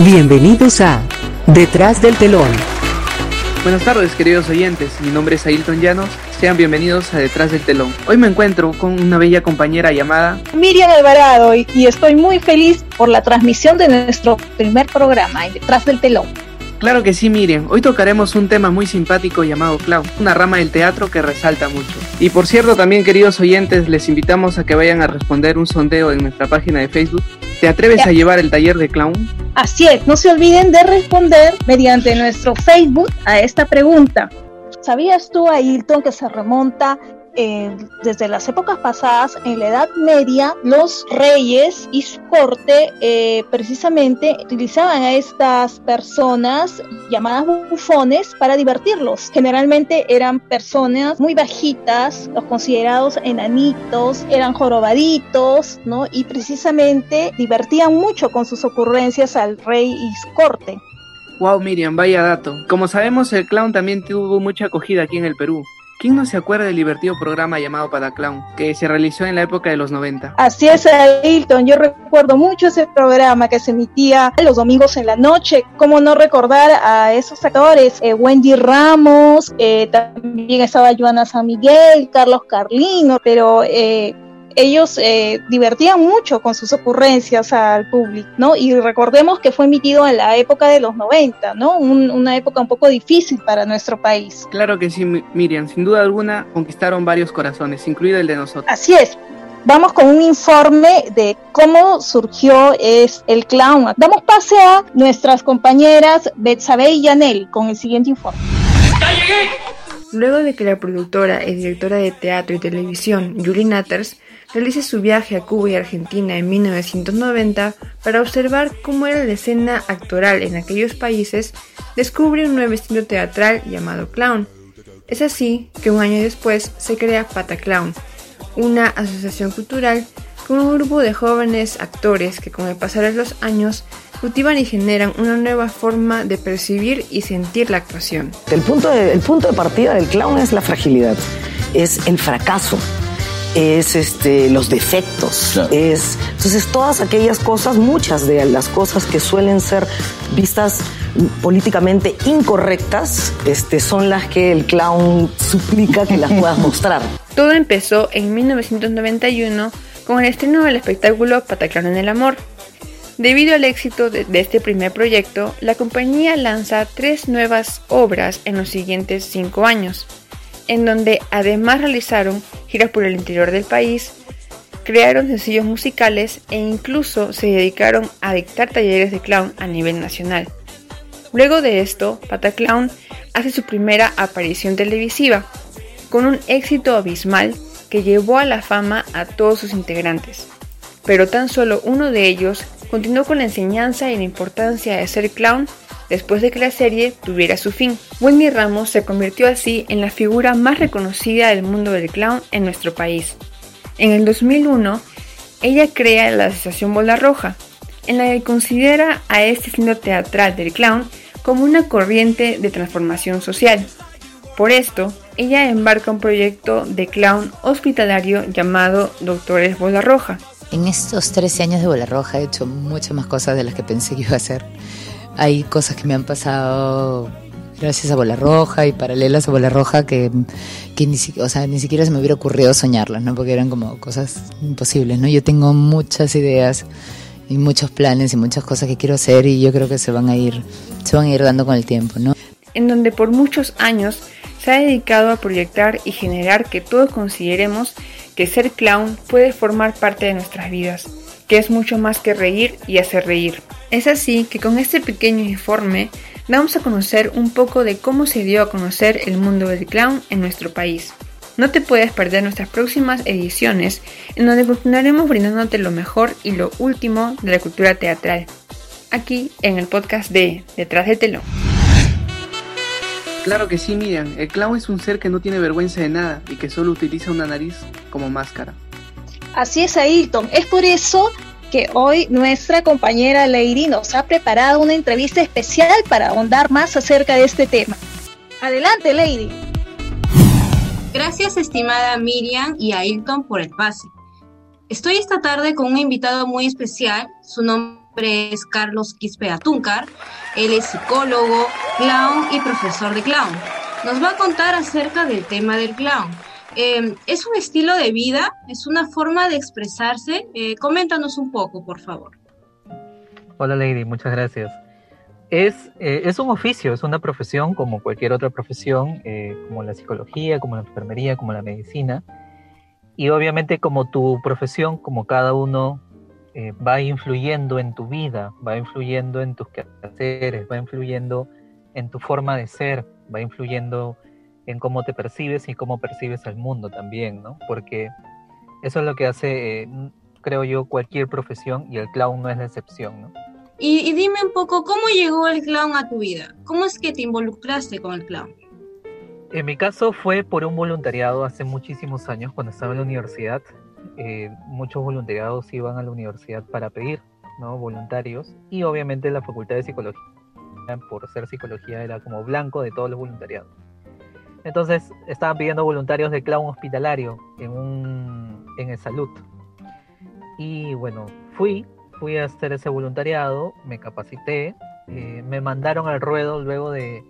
Bienvenidos a Detrás del telón. Buenas tardes queridos oyentes, mi nombre es Ailton Llanos, sean bienvenidos a Detrás del telón. Hoy me encuentro con una bella compañera llamada Miriam Alvarado y, y estoy muy feliz por la transmisión de nuestro primer programa, Detrás del telón. Claro que sí, Miriam. Hoy tocaremos un tema muy simpático llamado clown, una rama del teatro que resalta mucho. Y por cierto, también queridos oyentes, les invitamos a que vayan a responder un sondeo en nuestra página de Facebook. ¿Te atreves a llevar el taller de clown? Así es, no se olviden de responder mediante nuestro Facebook a esta pregunta. ¿Sabías tú, Ailton, que se remonta eh, desde las épocas pasadas, en la Edad Media, los reyes y su corte eh, precisamente utilizaban a estas personas llamadas bufones para divertirlos. Generalmente eran personas muy bajitas, los considerados enanitos, eran jorobaditos, ¿no? Y precisamente divertían mucho con sus ocurrencias al rey y su corte. Wow, Miriam, vaya dato. Como sabemos, el clown también tuvo mucha acogida aquí en el Perú. ¿Quién no se acuerda del divertido programa llamado Pataclown, que se realizó en la época de los 90? Así es, Ailton. Yo recuerdo mucho ese programa que se emitía los domingos en la noche. ¿Cómo no recordar a esos actores? Eh, Wendy Ramos, eh, también estaba Joana San Miguel, Carlos Carlino, pero eh, ellos eh, divertían mucho con sus ocurrencias al público, ¿no? Y recordemos que fue emitido en la época de los 90, ¿no? una época un poco difícil para nuestro país. Claro que sí, Miriam, sin duda alguna conquistaron varios corazones, incluido el de nosotros. Así es. Vamos con un informe de cómo surgió es el clown. Damos pase a nuestras compañeras Betsabe y Yanel con el siguiente informe. Luego de que la productora y directora de teatro y televisión, Julie Natters, realice su viaje a Cuba y Argentina en 1990 para observar cómo era la escena actoral en aquellos países, descubre un nuevo estilo teatral llamado clown. Es así que un año después se crea Pataclown, una asociación cultural con un grupo de jóvenes actores que con el pasar de los años cultivan y generan una nueva forma de percibir y sentir la actuación. El punto de, punto de partida del clown es la fragilidad, es el fracaso, es este, los defectos, es entonces todas aquellas cosas, muchas de las cosas que suelen ser vistas políticamente incorrectas, este, son las que el clown suplica que las puedas mostrar. Todo empezó en 1991 con el estreno del espectáculo Pataclown en el Amor. Debido al éxito de, de, este primer proyecto, la compañía lanza tres nuevas obras en los siguientes cinco años en donde además realizaron giras por el interior del país, crearon sencillos musicales e incluso se dedicaron a dictar talleres de clown a nivel nacional. Luego de esto, Pataclown hace su primera aparición televisiva, con un éxito abismal que llevó a la fama a todos sus integrantes. Pero tan solo uno de ellos continuó con la enseñanza y la importancia de ser clown después de que la serie tuviera su fin. Wendy Ramos se convirtió así en la figura más reconocida del mundo del clown en nuestro país. En el 2001, ella crea la Asociación Bola Roja, en la que considera a este signo teatral del clown como una corriente de transformación social. Por esto, ella embarca un proyecto de clown hospitalario llamado Doctores Bola Roja. En estos 13 años de Bola Roja he hecho muchas más cosas de las que pensé que iba a hacer. Hay cosas que me han pasado gracias a Bola Roja y paralelas a Bola Roja que, que ni, o sea, ni siquiera se me hubiera ocurrido soñarlas, ¿no? Porque eran como cosas imposibles, ¿no? Yo tengo muchas ideas y muchos planes y muchas cosas que quiero hacer y yo creo que se van a ir, se van a ir dando con el tiempo, ¿no? En donde por muchos años se ha dedicado a proyectar y generar que todos consideremos que ser clown puede formar parte de nuestras vidas que es mucho más que reír y hacer reír. Es así que con este pequeño informe vamos a conocer un poco de cómo se dio a conocer el mundo del clown en nuestro país. No te puedes perder nuestras próximas ediciones en donde continuaremos brindándote lo mejor y lo último de la cultura teatral. Aquí en el podcast de Detrás del telón. Claro que sí, Miriam. El clown es un ser que no tiene vergüenza de nada y que solo utiliza una nariz como máscara. Así es, Ailton. Es por eso hoy nuestra compañera Leiri nos ha preparado una entrevista especial para ahondar más acerca de este tema. Adelante, Lady. Gracias, estimada Miriam y Ailton, por el pase. Estoy esta tarde con un invitado muy especial. Su nombre es Carlos Quispe Atúncar. Él es psicólogo, clown y profesor de clown. Nos va a contar acerca del tema del clown. Eh, ¿Es un estilo de vida? ¿Es una forma de expresarse? Eh, coméntanos un poco, por favor. Hola Lady, muchas gracias. Es, eh, es un oficio, es una profesión como cualquier otra profesión, eh, como la psicología, como la enfermería, como la medicina. Y obviamente como tu profesión, como cada uno eh, va influyendo en tu vida, va influyendo en tus quehaceres, va influyendo en tu forma de ser, va influyendo en cómo te percibes y cómo percibes al mundo también, ¿no? Porque eso es lo que hace, eh, creo yo, cualquier profesión y el clown no es la excepción, ¿no? Y, y dime un poco, ¿cómo llegó el clown a tu vida? ¿Cómo es que te involucraste con el clown? En mi caso fue por un voluntariado hace muchísimos años, cuando estaba en la universidad. Eh, muchos voluntariados iban a la universidad para pedir, ¿no? Voluntarios. Y obviamente la Facultad de Psicología, por ser psicología, era como blanco de todos los voluntariados. Entonces estaban pidiendo voluntarios de clown hospitalario en, un, en el salud. Y bueno, fui, fui a hacer ese voluntariado, me capacité, eh, me mandaron al ruedo luego de,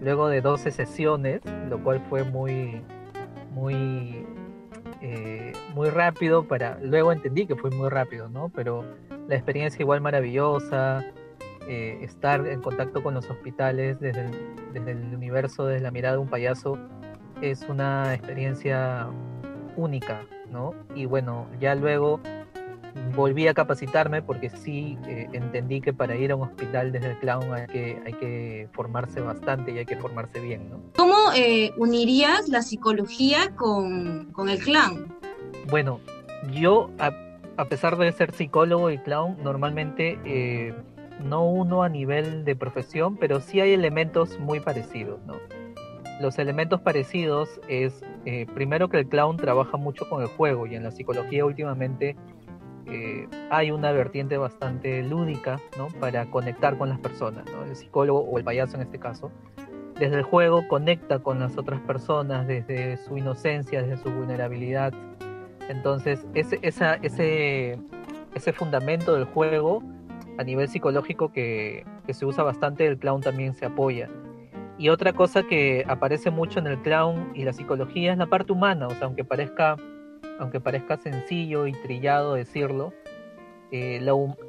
luego de 12 sesiones, lo cual fue muy, muy, eh, muy rápido para, luego entendí que fue muy rápido, ¿no? Pero la experiencia igual maravillosa, eh, estar en contacto con los hospitales desde el, desde el universo, desde la mirada de un payaso, es una experiencia única, ¿no? Y bueno, ya luego volví a capacitarme porque sí eh, entendí que para ir a un hospital desde el clown hay que, hay que formarse bastante y hay que formarse bien, ¿no? ¿Cómo eh, unirías la psicología con, con, el clown? Bueno, yo, a, a, pesar de ser psicólogo y clown, normalmente eh, no uno a nivel de profesión, pero sí hay elementos muy parecidos, ¿no? Los elementos parecidos es, eh, primero que el clown trabaja mucho con el juego y en la psicología últimamente eh, hay una vertiente bastante lúdica ¿no? para conectar con las personas, ¿no? el psicólogo o el payaso en este caso. Desde el juego conecta con las otras personas, desde su inocencia, desde su vulnerabilidad. Entonces, ese, esa, ese, ese fundamento del juego a nivel psicológico que, que se usa bastante, el clown también se apoya. Y otra cosa que aparece mucho en el clown y la psicología es la parte humana, o sea, aunque parezca aunque parezca sencillo y trillado decirlo, eh,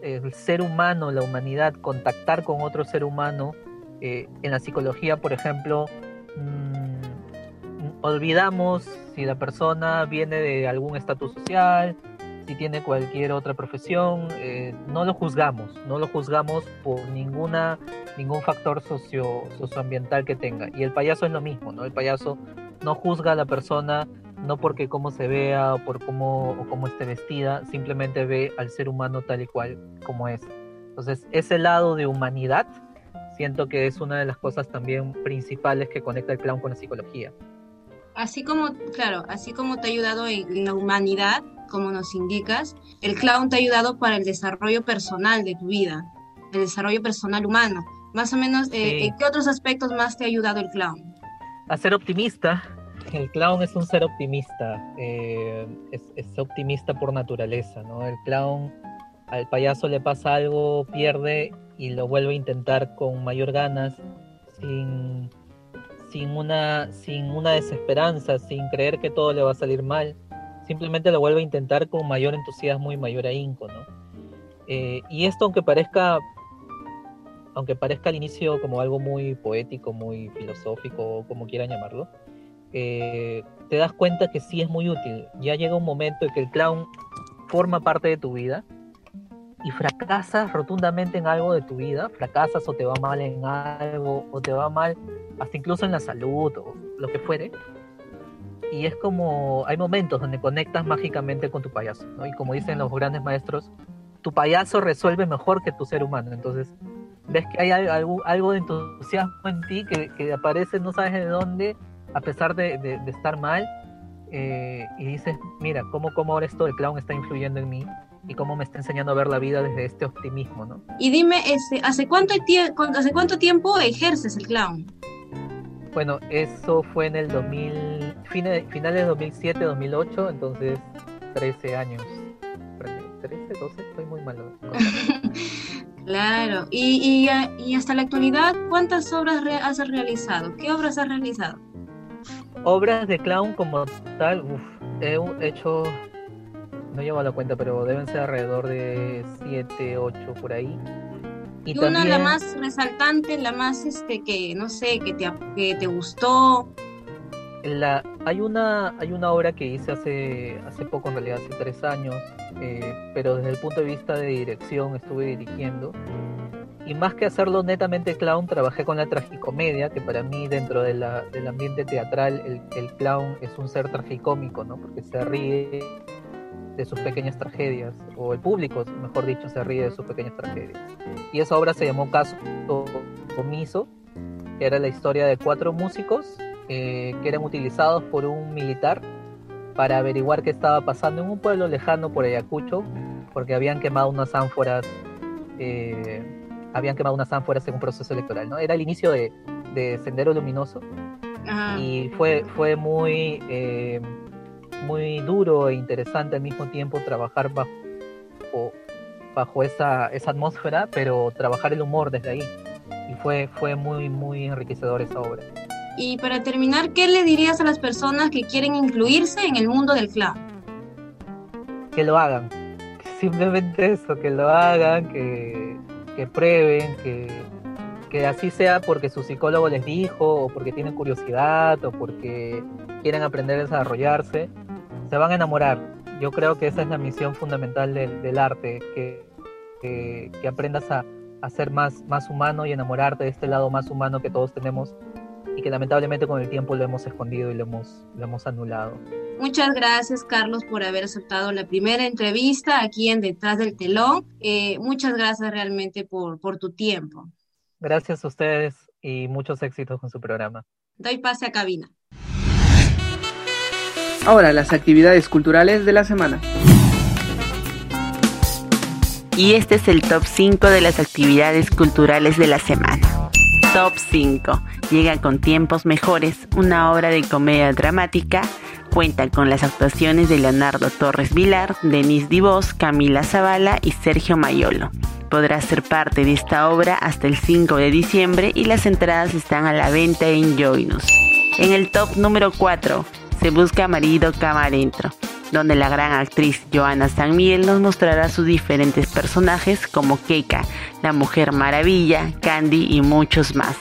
el ser humano, la humanidad, contactar con otro ser humano, eh, en la psicología, por ejemplo, mmm, olvidamos si la persona viene de algún estatus social, si tiene cualquier otra profesión, eh, no lo juzgamos, no lo juzgamos por ninguna, ningún factor socio, socioambiental que tenga. Y el payaso es lo mismo, ¿no? El payaso no juzga a la persona no porque cómo se vea o por cómo, o cómo esté vestida, simplemente ve al ser humano tal y cual como es. Entonces, ese lado de humanidad siento que es una de las cosas también principales que conecta el clown con la psicología. Así como, claro, así como te ha ayudado en la humanidad, como nos indicas, el clown te ha ayudado para el desarrollo personal de tu vida, el desarrollo personal humano. Más o menos, eh, sí. ¿en qué otros aspectos más te ha ayudado el clown? A ser optimista, el clown es un ser optimista, eh, es, es, optimista por naturaleza, ¿no? El clown, al payaso le pasa algo, pierde y lo vuelve a intentar con mayor ganas, sin, sin, una, sin una desesperanza, sin creer que todo le va a salir mal, simplemente lo vuelve a intentar con mayor entusiasmo y mayor ahínco, ¿no? Eh, y esto aunque parezca aunque parezca al inicio como algo muy poético, muy filosófico, como quieran llamarlo, eh, te das cuenta que sí es muy útil. Ya llega un momento en que el clown forma parte de tu vida y fracasas rotundamente en algo de tu vida, fracasas o te va mal en algo, o te va mal hasta incluso en la salud o lo que fuere. Y es como, hay momentos donde conectas mágicamente con tu payaso, ¿no? Y como dicen los grandes maestros, tu payaso resuelve mejor que tu ser humano. Entonces, ves que hay algo, algo de entusiasmo en ti que, que aparece, no sabes de dónde, a pesar de, de, de estar mal, eh, y dices, mira, cómo, cómo ahora esto del clown está influyendo en mí y cómo me está enseñando a ver la vida desde este optimismo, ¿no? Y dime, este, ¿hace, cuánto, ¿hace cuánto tiempo ejerces el clown? Bueno, eso fue en el 2000, fines, finales de 2007, 2008, entonces 13 años. 13, 12, estoy muy malo. Claro, y, y, hasta la actualidad, ¿cuántas obras has realizado? ¿Qué obras has realizado? Obras de clown como tal, uf, he hecho, no llevo la cuenta, pero deben ser alrededor de 7, 8 por ahí. Y, una, la más resaltante, la más, este, que, no sé, que te, que te gustó. La, hay, una, hay una obra que hice hace, hace poco, en realidad hace tres años, eh, pero desde el punto de vista de dirección estuve dirigiendo. Y más que hacerlo netamente clown, trabajé con la tragicomedia, que para mí dentro de la, del ambiente teatral el, el, clown es un ser tragicómico, ¿no? porque se ríe de sus pequeñas tragedias, o el público, mejor dicho, se ríe de sus pequeñas tragedias. Y esa obra se llamó Caso Omiso, que era la historia de cuatro músicos eh, que eran utilizados por un militar para averiguar qué estaba pasando en un pueblo lejano por Ayacucho, porque habían quemado unas ánforas, eh, habían quemado unas ánforas en un proceso electoral, ¿no? Era el inicio de, Sendero Luminoso y fue, fue muy, eh, muy duro e interesante al mismo tiempo trabajar bajo, bajo esa, esa atmósfera, pero trabajar el humor desde ahí. Y fue, fue muy, muy enriquecedor esa obra. Y para terminar, ¿qué le dirías a las personas que quieren incluirse en el mundo del clown? Que lo hagan. Simplemente eso, que lo hagan, que, que prueben, que, que así sea porque su psicólogo les dijo, o porque tienen curiosidad, o porque quieren aprender a desarrollarse, se van a enamorar. Yo creo que esa es la misión fundamental del, del arte, que, que, aprendas a, a ser más, más humano y enamorarte de este lado más humano que todos tenemos y que lamentablemente con el tiempo lo hemos escondido y lo hemos, lo hemos anulado. Muchas gracias, Carlos, por haber aceptado la primera entrevista aquí en Detrás del Telón. Eh, muchas gracias realmente por, por tu tiempo. Gracias a ustedes y muchos éxitos con su programa. Doy pase a cabina. Ahora, las actividades culturales de la semana. Y este es el top 5 de las actividades culturales de la semana. Top 5. Llega con tiempos mejores, una obra de comedia dramática. Cuenta con las actuaciones de Leonardo Torres Vilar, Denise Divos, Camila Zavala y Sergio Mayolo. Podrás ser parte de esta obra hasta el 5 de diciembre y las entradas están a la venta en Joinus. En el top número 4 se busca marido cama adentro donde la gran actriz Joana San Miguel nos mostrará sus diferentes personajes como Keika, la Mujer Maravilla, Candy y muchos más,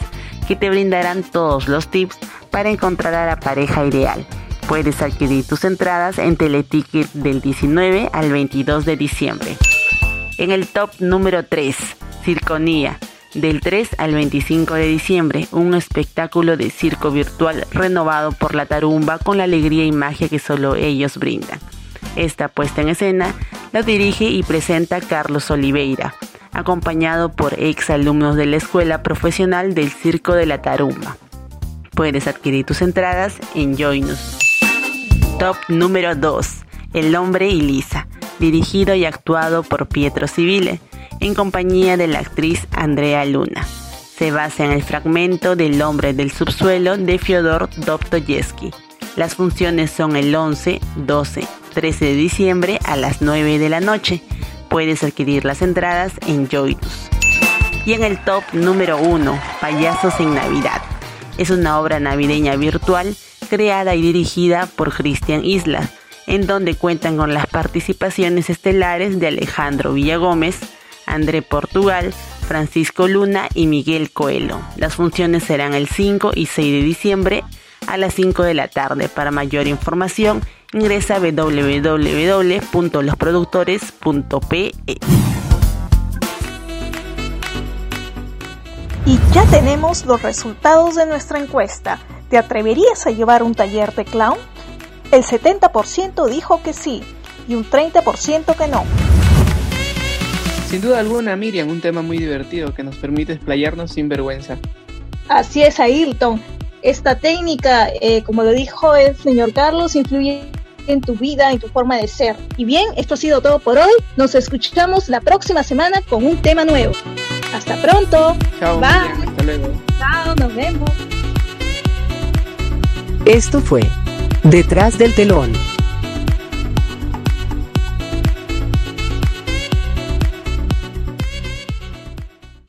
que te brindarán todos los tips para encontrar a la pareja ideal. Puedes adquirir tus entradas en Teleticket del 19 al 22 de diciembre. En el top número 3, Circonía, del 3 al 25 de diciembre, un espectáculo de circo virtual renovado por la tarumba con la alegría y magia que solo ellos brindan. Esta puesta en escena la dirige y presenta Carlos Oliveira, acompañado por ex alumnos de la Escuela Profesional del Circo de la Tarumba. Puedes adquirir tus entradas en Joinus. Top número 2. El hombre y Lisa, dirigido y actuado por Pietro Civile en compañía de la actriz Andrea Luna. Se basa en el fragmento del hombre del subsuelo de Fyodor Dostoyevsky. Las funciones son el 11, 12, 13 de diciembre a las 9 de la noche. Puedes adquirir las entradas en Joytus. Y en el top número 1, Payasos en Navidad. Es una obra navideña virtual creada y dirigida por Cristian Isla, en donde cuentan con las participaciones estelares de Alejandro Villagómez, André Portugal, Francisco Luna y Miguel Coelho. Las funciones serán el 5 y 6 de diciembre a las 5 de la tarde. Para mayor información, ingresa a www.losproductores.pe. Y ya tenemos los resultados de nuestra encuesta. ¿Te atreverías a llevar un taller de clown? El 70% dijo que sí y un 30% que no. Sin duda alguna, Miriam, un tema muy divertido que nos permite explayarnos sin vergüenza. Así es, Ailton. Esta técnica, eh, como lo dijo el señor Carlos, influye en tu vida, en tu forma de ser. Y bien, esto ha sido todo por hoy. Nos escuchamos la próxima semana con un tema nuevo. Hasta pronto. Chao. Bye. hasta luego. Chao, nos vemos. Esto fue Detrás del telón